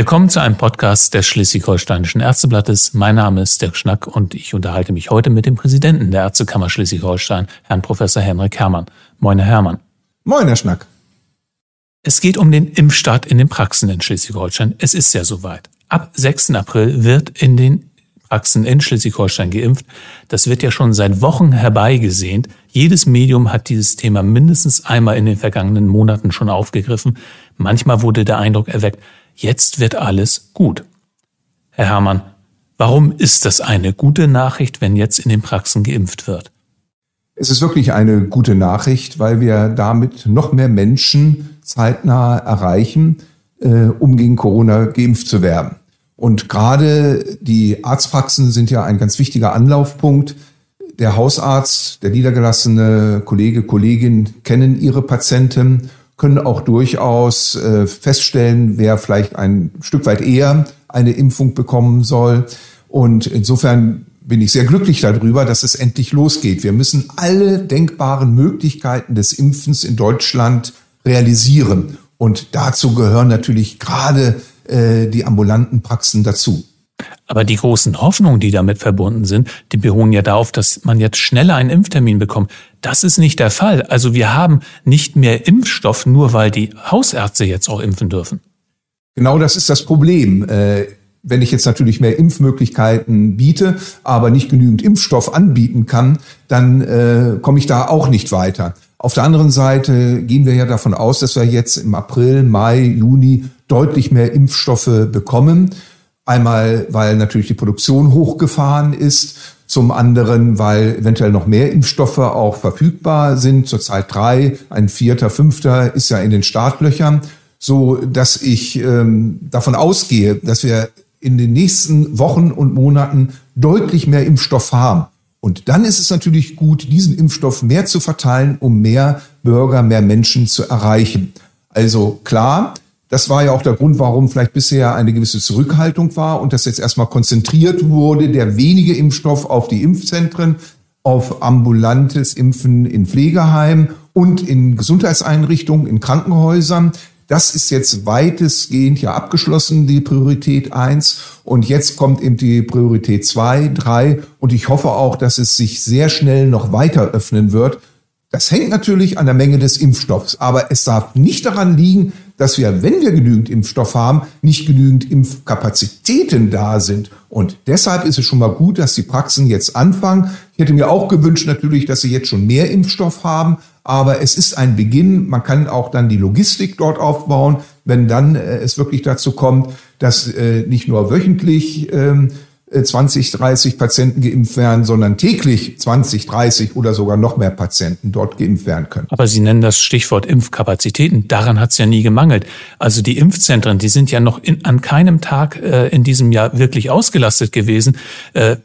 Willkommen zu einem Podcast des Schleswig-Holsteinischen Ärzteblattes. Mein Name ist Dirk Schnack und ich unterhalte mich heute mit dem Präsidenten der Ärztekammer Schleswig-Holstein, Herrn Professor Henrik Herrmann. Moin, Herr Herrmann. Moin, Herr Schnack. Es geht um den Impfstart in den Praxen in Schleswig-Holstein. Es ist ja soweit. Ab 6. April wird in den Praxen in Schleswig-Holstein geimpft. Das wird ja schon seit Wochen herbeigesehnt. Jedes Medium hat dieses Thema mindestens einmal in den vergangenen Monaten schon aufgegriffen. Manchmal wurde der Eindruck erweckt, jetzt wird alles gut. Herr Herrmann, warum ist das eine gute Nachricht, wenn jetzt in den Praxen geimpft wird? Es ist wirklich eine gute Nachricht, weil wir damit noch mehr Menschen zeitnah erreichen, äh, um gegen Corona geimpft zu werden. Und gerade die Arztpraxen sind ja ein ganz wichtiger Anlaufpunkt. Der Hausarzt, der niedergelassene Kollege, Kollegin kennen ihre Patienten können auch durchaus äh, feststellen, wer vielleicht ein Stück weit eher eine Impfung bekommen soll. Und insofern bin ich sehr glücklich darüber, dass es endlich losgeht. Wir müssen alle denkbaren Möglichkeiten des Impfens in Deutschland realisieren. Und dazu gehören natürlich gerade äh, die ambulanten Praxen dazu. Aber die großen Hoffnungen, die damit verbunden sind, die beruhen ja darauf, dass man jetzt schneller einen Impftermin bekommt. Das ist nicht der Fall. Also wir haben nicht mehr Impfstoff, nur weil die Hausärzte jetzt auch impfen dürfen. Genau das ist das Problem. Äh, wenn ich jetzt natürlich mehr Impfmöglichkeiten biete, aber nicht genügend Impfstoff anbieten kann, dann äh, komme ich da auch nicht weiter. Auf der anderen Seite gehen wir ja davon aus, dass wir jetzt im April, Mai, Juni deutlich mehr Impfstoffe bekommen. Einmal, weil natürlich die Produktion hochgefahren ist. Zum anderen, weil eventuell noch mehr Impfstoffe auch verfügbar sind. Zurzeit drei, ein vierter, fünfter ist ja in den Startlöchern. So, dass ich ähm, davon ausgehe, dass wir in den nächsten Wochen und Monaten deutlich mehr Impfstoff haben. Und dann ist es natürlich gut, diesen Impfstoff mehr zu verteilen, um mehr Bürger, mehr Menschen zu erreichen. Also klar, das war ja auch der Grund, warum vielleicht bisher eine gewisse Zurückhaltung war und das jetzt erstmal konzentriert wurde, der wenige Impfstoff auf die Impfzentren, auf ambulantes Impfen in Pflegeheimen und in Gesundheitseinrichtungen, in Krankenhäusern. Das ist jetzt weitestgehend ja abgeschlossen, die Priorität eins Und jetzt kommt eben die Priorität zwei, drei. Und ich hoffe auch, dass es sich sehr schnell noch weiter öffnen wird. Das hängt natürlich an der Menge des Impfstoffs. Aber es darf nicht daran liegen, dass wir, wenn wir genügend Impfstoff haben, nicht genügend Impfkapazitäten da sind. Und deshalb ist es schon mal gut, dass die Praxen jetzt anfangen. Ich hätte mir auch gewünscht natürlich, dass sie jetzt schon mehr Impfstoff haben. Aber es ist ein Beginn. Man kann auch dann die Logistik dort aufbauen, wenn dann äh, es wirklich dazu kommt, dass äh, nicht nur wöchentlich ähm, 20, äh, 30 Patienten geimpft werden, sondern täglich 20, 30 oder sogar noch mehr Patienten dort geimpft werden können. Aber Sie nennen das Stichwort Impfkapazitäten. Daran hat es ja nie gemangelt. Also die Impfzentren, die sind ja noch in, an keinem Tag äh, in diesem Jahr wirklich ausgelastet gewesen. Äh,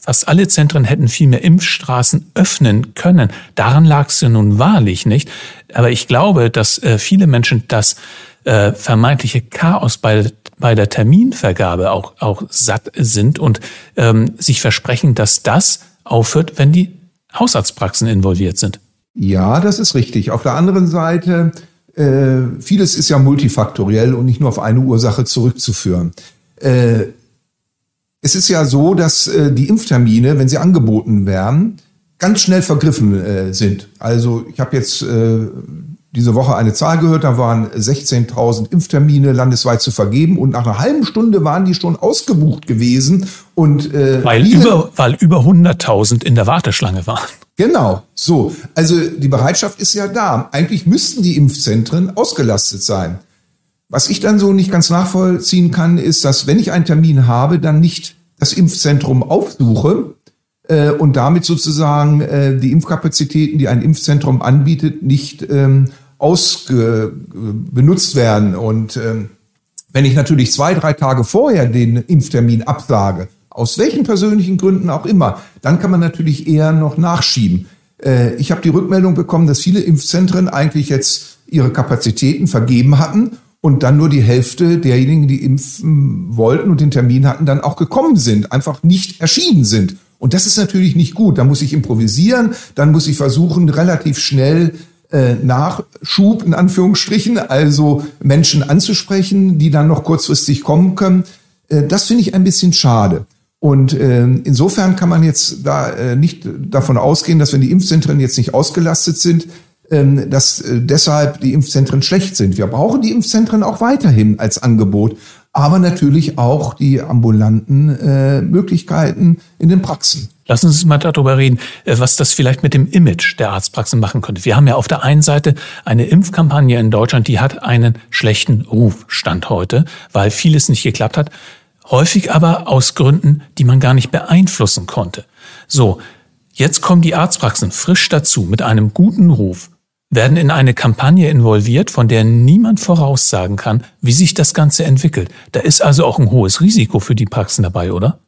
Fast alle Zentren hätten viel mehr Impfstraßen öffnen können. Daran lag es ja nun wahrlich nicht. Aber ich glaube, dass äh, viele Menschen das äh, vermeintliche Chaos bei bei der Terminvergabe auch, auch satt sind und ähm, sich versprechen, dass das aufhört, wenn die Hausarztpraxen involviert sind. Ja, das ist richtig. Auf der anderen Seite, äh, vieles ist ja multifaktoriell und nicht nur auf eine Ursache zurückzuführen. Äh, es ist ja so, dass äh, die Impftermine, wenn sie angeboten werden, ganz schnell vergriffen äh, sind. Also ich habe jetzt äh, diese Woche eine Zahl gehört, da waren 16.000 Impftermine landesweit zu vergeben und nach einer halben Stunde waren die schon ausgebucht gewesen und äh, weil über weil über 100.000 in der Warteschlange waren. Genau, so. Also die Bereitschaft ist ja da. Eigentlich müssten die Impfzentren ausgelastet sein. Was ich dann so nicht ganz nachvollziehen kann, ist, dass wenn ich einen Termin habe, dann nicht das Impfzentrum aufsuche, äh, und damit sozusagen äh, die Impfkapazitäten, die ein Impfzentrum anbietet, nicht ähm, ausge benutzt werden. Und ähm, wenn ich natürlich zwei, drei Tage vorher den Impftermin absage, aus welchen persönlichen Gründen auch immer, dann kann man natürlich eher noch nachschieben. Äh, ich habe die Rückmeldung bekommen, dass viele Impfzentren eigentlich jetzt ihre Kapazitäten vergeben hatten und dann nur die Hälfte derjenigen, die impfen wollten und den Termin hatten, dann auch gekommen sind, einfach nicht erschienen sind. Und das ist natürlich nicht gut. Da muss ich improvisieren, dann muss ich versuchen, relativ schnell äh, Nachschub in Anführungsstrichen, also Menschen anzusprechen, die dann noch kurzfristig kommen können. Äh, das finde ich ein bisschen schade. Und äh, insofern kann man jetzt da äh, nicht davon ausgehen, dass wenn die Impfzentren jetzt nicht ausgelastet sind, ähm, dass äh, deshalb die Impfzentren schlecht sind. Wir brauchen die Impfzentren auch weiterhin als Angebot, aber natürlich auch die ambulanten äh, Möglichkeiten in den Praxen. Lassen Sie uns mal darüber reden, äh, was das vielleicht mit dem Image der Arztpraxen machen könnte. Wir haben ja auf der einen Seite eine Impfkampagne in Deutschland, die hat einen schlechten Ruf Stand heute, weil vieles nicht geklappt hat häufig aber aus Gründen, die man gar nicht beeinflussen konnte. So, jetzt kommen die Arztpraxen frisch dazu mit einem guten Ruf, werden in eine Kampagne involviert, von der niemand voraussagen kann, wie sich das Ganze entwickelt. Da ist also auch ein hohes Risiko für die Praxen dabei, oder?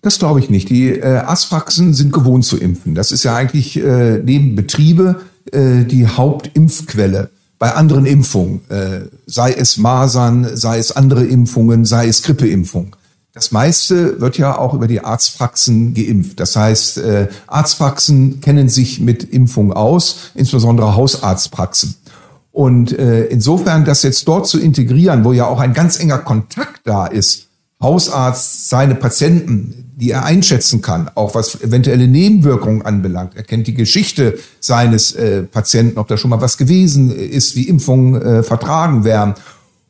Das glaube ich nicht. Die äh, Arztpraxen sind gewohnt zu impfen. Das ist ja eigentlich äh, neben Betriebe äh, die Hauptimpfquelle bei anderen Impfungen, äh, sei es Masern, sei es andere Impfungen, sei es Grippeimpfung. Das meiste wird ja auch über die Arztpraxen geimpft. Das heißt, äh, Arztpraxen kennen sich mit Impfung aus, insbesondere Hausarztpraxen. Und äh, insofern das jetzt dort zu integrieren, wo ja auch ein ganz enger Kontakt da ist, Hausarzt, seine Patienten, die er einschätzen kann, auch was eventuelle Nebenwirkungen anbelangt. Er kennt die Geschichte seines äh, Patienten, ob da schon mal was gewesen ist, wie Impfungen äh, vertragen werden.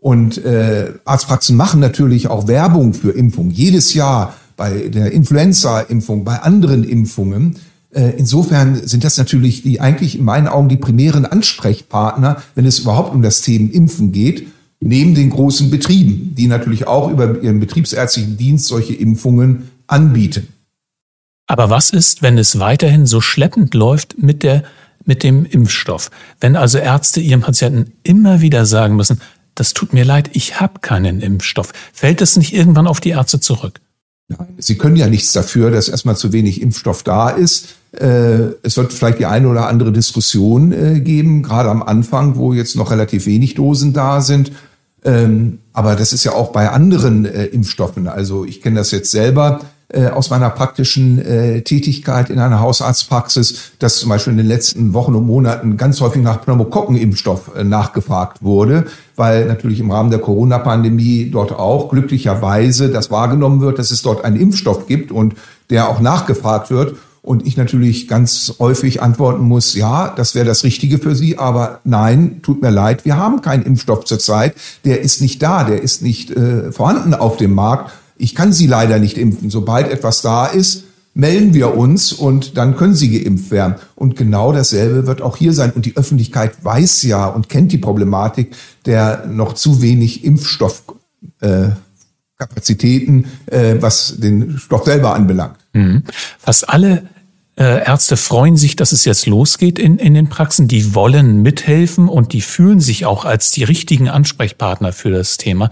Und äh, Arztpraxen machen natürlich auch Werbung für Impfungen. Jedes Jahr bei der Influenza-Impfung, bei anderen Impfungen. Äh, insofern sind das natürlich die eigentlich in meinen Augen die primären Ansprechpartner, wenn es überhaupt um das Thema Impfen geht neben den großen Betrieben, die natürlich auch über ihren betriebsärztlichen Dienst solche Impfungen anbieten. Aber was ist, wenn es weiterhin so schleppend läuft mit der mit dem Impfstoff? Wenn also Ärzte ihren Patienten immer wieder sagen müssen, das tut mir leid, ich habe keinen Impfstoff. Fällt das nicht irgendwann auf die Ärzte zurück? Nein, sie können ja nichts dafür, dass erstmal zu wenig Impfstoff da ist. Äh, es wird vielleicht die eine oder andere Diskussion äh, geben, gerade am Anfang, wo jetzt noch relativ wenig Dosen da sind. Ähm, aber das ist ja auch bei anderen äh, Impfstoffen. Also ich kenne das jetzt selber äh, aus meiner praktischen äh, Tätigkeit in einer Hausarztpraxis, dass zum Beispiel in den letzten Wochen und Monaten ganz häufig nach Pneumokokkenimpfstoff äh, nachgefragt wurde, weil natürlich im Rahmen der Corona-Pandemie dort auch glücklicherweise das wahrgenommen wird, dass es dort einen Impfstoff gibt und der auch nachgefragt wird. Und ich natürlich ganz häufig antworten muss, ja, das wäre das Richtige für Sie, aber nein, tut mir leid, wir haben keinen Impfstoff zurzeit, der ist nicht da, der ist nicht äh, vorhanden auf dem Markt. Ich kann Sie leider nicht impfen. Sobald etwas da ist, melden wir uns und dann können sie geimpft werden. Und genau dasselbe wird auch hier sein. Und die Öffentlichkeit weiß ja und kennt die Problematik der noch zu wenig Impfstoffkapazitäten, äh, äh, was den Stoff selber anbelangt. Mhm. Fast alle äh, Ärzte freuen sich, dass es jetzt losgeht in, in den Praxen. Die wollen mithelfen und die fühlen sich auch als die richtigen Ansprechpartner für das Thema.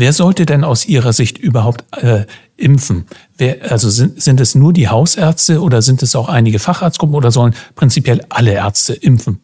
Wer sollte denn aus Ihrer Sicht überhaupt äh, impfen? Wer, also sind, sind es nur die Hausärzte oder sind es auch einige Facharztgruppen oder sollen prinzipiell alle Ärzte impfen?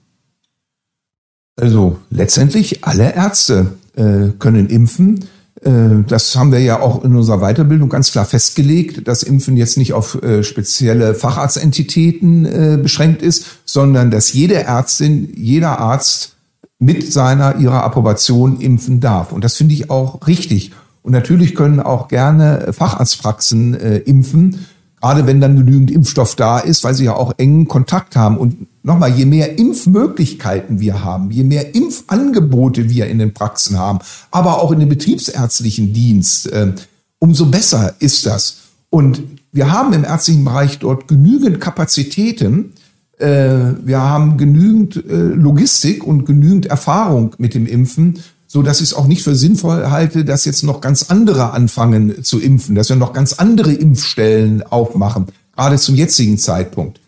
Also letztendlich alle Ärzte äh, können impfen. Äh, das haben wir ja auch in unserer Weiterbildung ganz klar festgelegt, dass Impfen jetzt nicht auf äh, spezielle Facharztentitäten äh, beschränkt ist, sondern dass jede Ärztin, jeder Arzt mit seiner, ihrer Approbation impfen darf. Und das finde ich auch richtig. Und natürlich können auch gerne Facharztpraxen impfen, gerade wenn dann genügend Impfstoff da ist, weil sie ja auch engen Kontakt haben. Und nochmal, je mehr Impfmöglichkeiten wir haben, je mehr Impfangebote wir in den Praxen haben, aber auch in dem betriebsärztlichen Dienst, äh, umso besser ist das. Und wir haben im ärztlichen Bereich dort genügend Kapazitäten, äh, wir haben genügend äh, Logistik und genügend Erfahrung mit dem Impfen, so dass ich es auch nicht für sinnvoll halte, dass jetzt noch ganz andere anfangen zu impfen, dass wir noch ganz andere Impfstellen aufmachen, gerade zum jetzigen Zeitpunkt.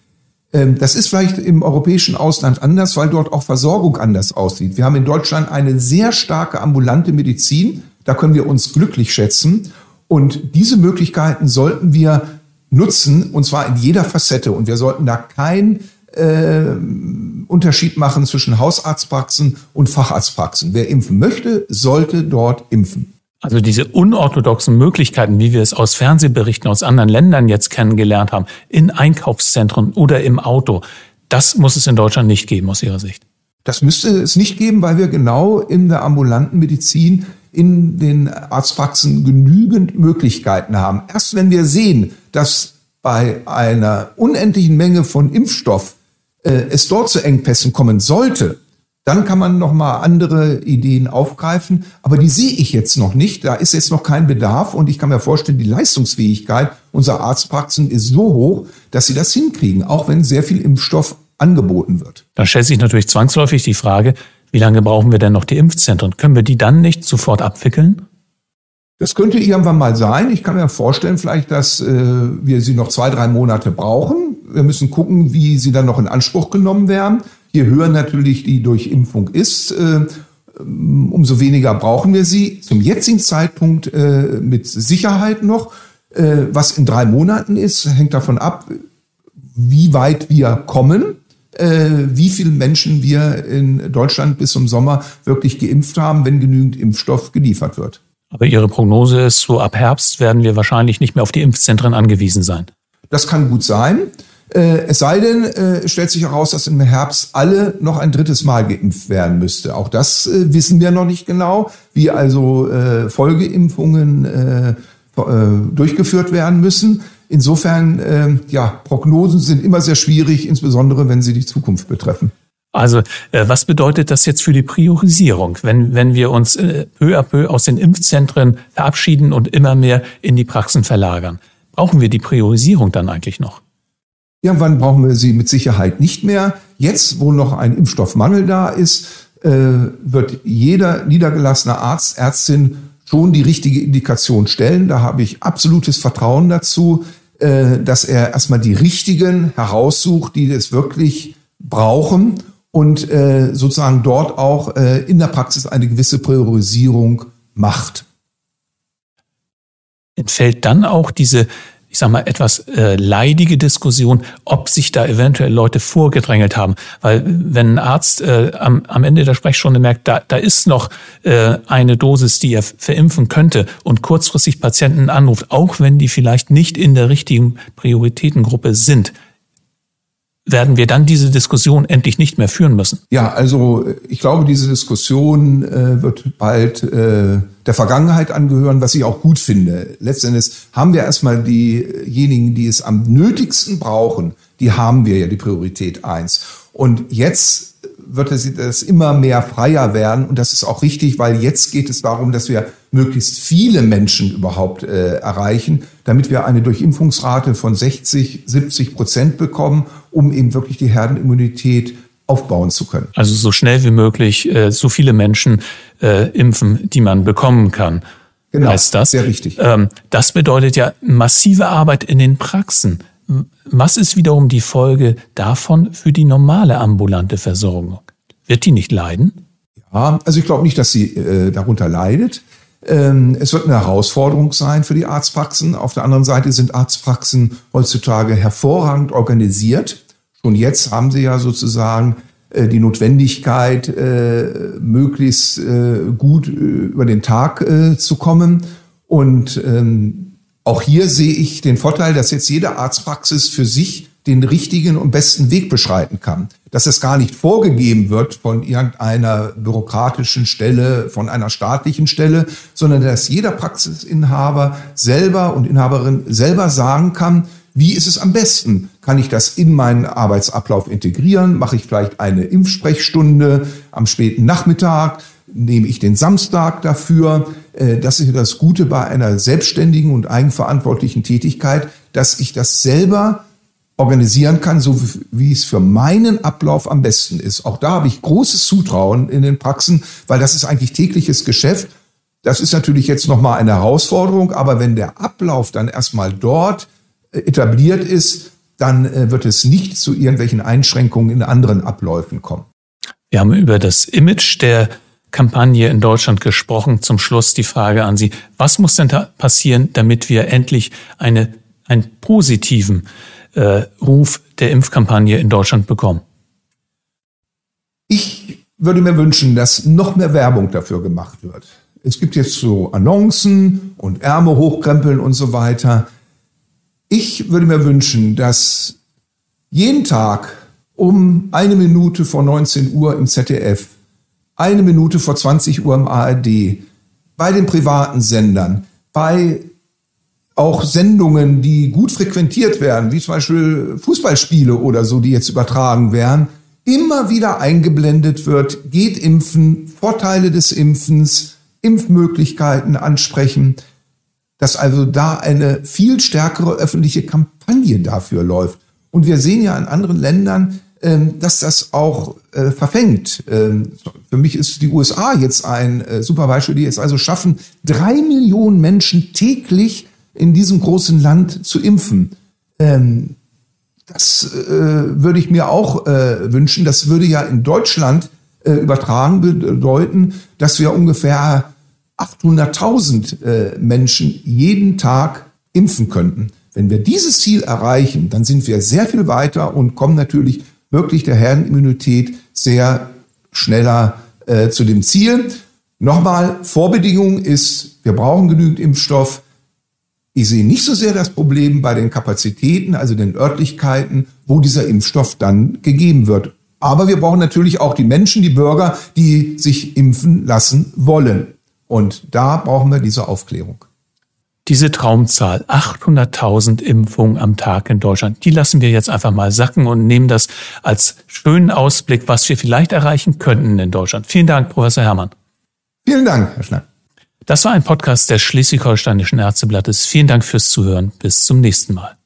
Ähm, das ist vielleicht im europäischen Ausland anders, weil dort auch Versorgung anders aussieht. Wir haben in Deutschland eine sehr starke ambulante Medizin. Da können wir uns glücklich schätzen. Und diese Möglichkeiten sollten wir nutzen, und zwar in jeder Facette. Und wir sollten da keinen äh, Unterschied machen zwischen Hausarztpraxen und Facharztpraxen. Wer impfen möchte, sollte dort impfen. Also diese unorthodoxen Möglichkeiten, wie wir es aus Fernsehberichten aus anderen Ländern jetzt kennengelernt haben, in Einkaufszentren oder im Auto, Das muss es in Deutschland nicht geben aus Ihrer Sicht. Das müsste es nicht geben, weil wir genau in der ambulanten Medizin in den Arztpraxen genügend Möglichkeiten haben. Erst wenn wir sehen, dass bei einer unendlichen Menge von Impfstoff äh, es dort zu Engpässen kommen sollte, dann kann man noch mal andere Ideen aufgreifen, aber die sehe ich jetzt noch nicht. Da ist jetzt noch kein Bedarf und ich kann mir vorstellen, die Leistungsfähigkeit unserer Arztpraxen ist so hoch, dass sie das hinkriegen, auch wenn sehr viel Impfstoff angeboten wird. Da stellt sich natürlich zwangsläufig die Frage, wie lange brauchen wir denn noch die Impfzentren? Können wir die dann nicht sofort abwickeln? Das könnte irgendwann mal sein. Ich kann mir vorstellen, vielleicht, dass äh, wir sie noch zwei, drei Monate brauchen. Wir müssen gucken, wie sie dann noch in Anspruch genommen werden. Je höher natürlich die Durchimpfung ist, äh, umso weniger brauchen wir sie. Zum jetzigen Zeitpunkt äh, mit Sicherheit noch. Äh, was in drei Monaten ist, hängt davon ab, wie weit wir kommen äh, wie viele Menschen wir in Deutschland bis zum Sommer wirklich geimpft haben, wenn genügend Impfstoff geliefert wird. Aber Ihre Prognose ist, so ab Herbst werden wir wahrscheinlich nicht mehr auf die Impfzentren angewiesen sein. Das kann gut sein. Äh, es sei denn, äh, stellt sich heraus, dass im Herbst alle noch ein drittes Mal geimpft werden müsste. Auch das äh, wissen wir noch nicht genau, wie also äh, Folgeimpfungen äh, durchgeführt werden müssen. Insofern, äh, ja, Prognosen sind immer sehr schwierig, insbesondere wenn sie die Zukunft betreffen. Also, äh, was bedeutet das jetzt für die Priorisierung, wenn, wenn wir uns äh, peu à peu aus den Impfzentren verabschieden und immer mehr in die Praxen verlagern? Brauchen wir die Priorisierung dann eigentlich noch? Irgendwann brauchen wir sie mit Sicherheit nicht mehr. Jetzt, wo noch ein Impfstoffmangel da ist, äh, wird jeder niedergelassene Arzt, Ärztin schon die richtige Indikation stellen. Da habe ich absolutes Vertrauen dazu. Äh, dass er erstmal die richtigen heraussucht, die es wirklich brauchen und äh, sozusagen dort auch in der Praxis eine gewisse Priorisierung macht. Entfällt dann auch diese ich sag mal, etwas äh, leidige Diskussion, ob sich da eventuell Leute vorgedrängelt haben. Weil wenn ein Arzt äh, am, am Ende der Sprechstunde merkt, da, da ist noch äh, eine Dosis, die er verimpfen könnte und kurzfristig Patienten anruft, auch wenn die vielleicht nicht in der richtigen Prioritätengruppe sind, werden wir dann diese Diskussion endlich nicht mehr führen müssen? Ja, also ich glaube, diese Diskussion äh, wird bald äh, der Vergangenheit angehören, was ich auch gut finde. Letztendlich haben wir erstmal diejenigen, die es am nötigsten brauchen, die haben wir ja die Priorität eins. Und jetzt wird es immer mehr freier werden. Und das ist auch richtig, weil jetzt geht es darum, dass wir möglichst viele Menschen überhaupt äh, erreichen, damit wir eine Durchimpfungsrate von 60, 70 Prozent bekommen, um eben wirklich die Herdenimmunität aufbauen zu können. Also so schnell wie möglich äh, so viele Menschen äh, impfen, die man bekommen kann. Genau, heißt das. sehr richtig. Ähm, das bedeutet ja massive Arbeit in den Praxen. Was ist wiederum die Folge davon für die normale ambulante Versorgung? Wird die nicht leiden? Ja, also ich glaube nicht, dass sie äh, darunter leidet. Ähm, es wird eine Herausforderung sein für die Arztpraxen. Auf der anderen Seite sind Arztpraxen heutzutage hervorragend organisiert. Schon jetzt haben sie ja sozusagen äh, die Notwendigkeit, äh, möglichst äh, gut äh, über den Tag äh, zu kommen. Und ähm, auch hier sehe ich den Vorteil, dass jetzt jede Arztpraxis für sich den richtigen und besten Weg beschreiten kann. Dass es gar nicht vorgegeben wird von irgendeiner bürokratischen Stelle, von einer staatlichen Stelle, sondern dass jeder Praxisinhaber selber und Inhaberin selber sagen kann, wie ist es am besten? Kann ich das in meinen Arbeitsablauf integrieren? Mache ich vielleicht eine Impfsprechstunde am späten Nachmittag? Nehme ich den Samstag dafür. Äh, das ist das Gute bei einer selbstständigen und eigenverantwortlichen Tätigkeit, dass ich das selber organisieren kann, so wie es für meinen Ablauf am besten ist. Auch da habe ich großes Zutrauen in den Praxen, weil das ist eigentlich tägliches Geschäft. Das ist natürlich jetzt nochmal eine Herausforderung, aber wenn der Ablauf dann erstmal dort äh, etabliert ist, dann äh, wird es nicht zu irgendwelchen Einschränkungen in anderen Abläufen kommen. Wir haben über das Image der Kampagne in Deutschland gesprochen. Zum Schluss die Frage an Sie. Was muss denn da passieren, damit wir endlich eine, einen positiven äh, Ruf der Impfkampagne in Deutschland bekommen? Ich würde mir wünschen, dass noch mehr Werbung dafür gemacht wird. Es gibt jetzt so Annoncen und Ärmel hochkrempeln und so weiter. Ich würde mir wünschen, dass jeden Tag um eine Minute vor 19 Uhr im ZDF, eine Minute vor 20 Uhr im ARD, bei den privaten Sendern, bei auch Sendungen, die gut frequentiert werden, wie zum Beispiel Fußballspiele oder so, die jetzt übertragen werden, immer wieder eingeblendet wird, geht impfen, Vorteile des Impfens, Impfmöglichkeiten ansprechen, dass also da eine viel stärkere öffentliche Kampagne dafür läuft. Und wir sehen ja in anderen Ländern, dass das auch äh, verfängt. Ähm, für mich ist die USA jetzt ein äh, super Beispiel, die es also schaffen, drei Millionen Menschen täglich in diesem großen Land zu impfen. Ähm, das äh, würde ich mir auch äh, wünschen. Das würde ja in Deutschland äh, übertragen bedeuten, dass wir ungefähr 800.000 äh, Menschen jeden Tag impfen könnten. Wenn wir dieses Ziel erreichen, dann sind wir sehr viel weiter und kommen natürlich wirklich der Herdenimmunität sehr schneller äh, zu dem Ziel. Nochmal, Vorbedingung ist, wir brauchen genügend Impfstoff. Ich sehe nicht so sehr das Problem bei den Kapazitäten, also den Örtlichkeiten, wo dieser Impfstoff dann gegeben wird. Aber wir brauchen natürlich auch die Menschen, die Bürger, die sich impfen lassen wollen. Und da brauchen wir diese Aufklärung. Diese Traumzahl, 800.000 Impfungen am Tag in Deutschland, die lassen wir jetzt einfach mal sacken und nehmen das als schönen Ausblick, was wir vielleicht erreichen könnten in Deutschland. Vielen Dank, Professor Herrmann. Vielen Dank, Herr Schnack. Das war ein Podcast des Schleswig-Holsteinischen Ärzteblattes. Vielen Dank fürs Zuhören. Bis zum nächsten Mal.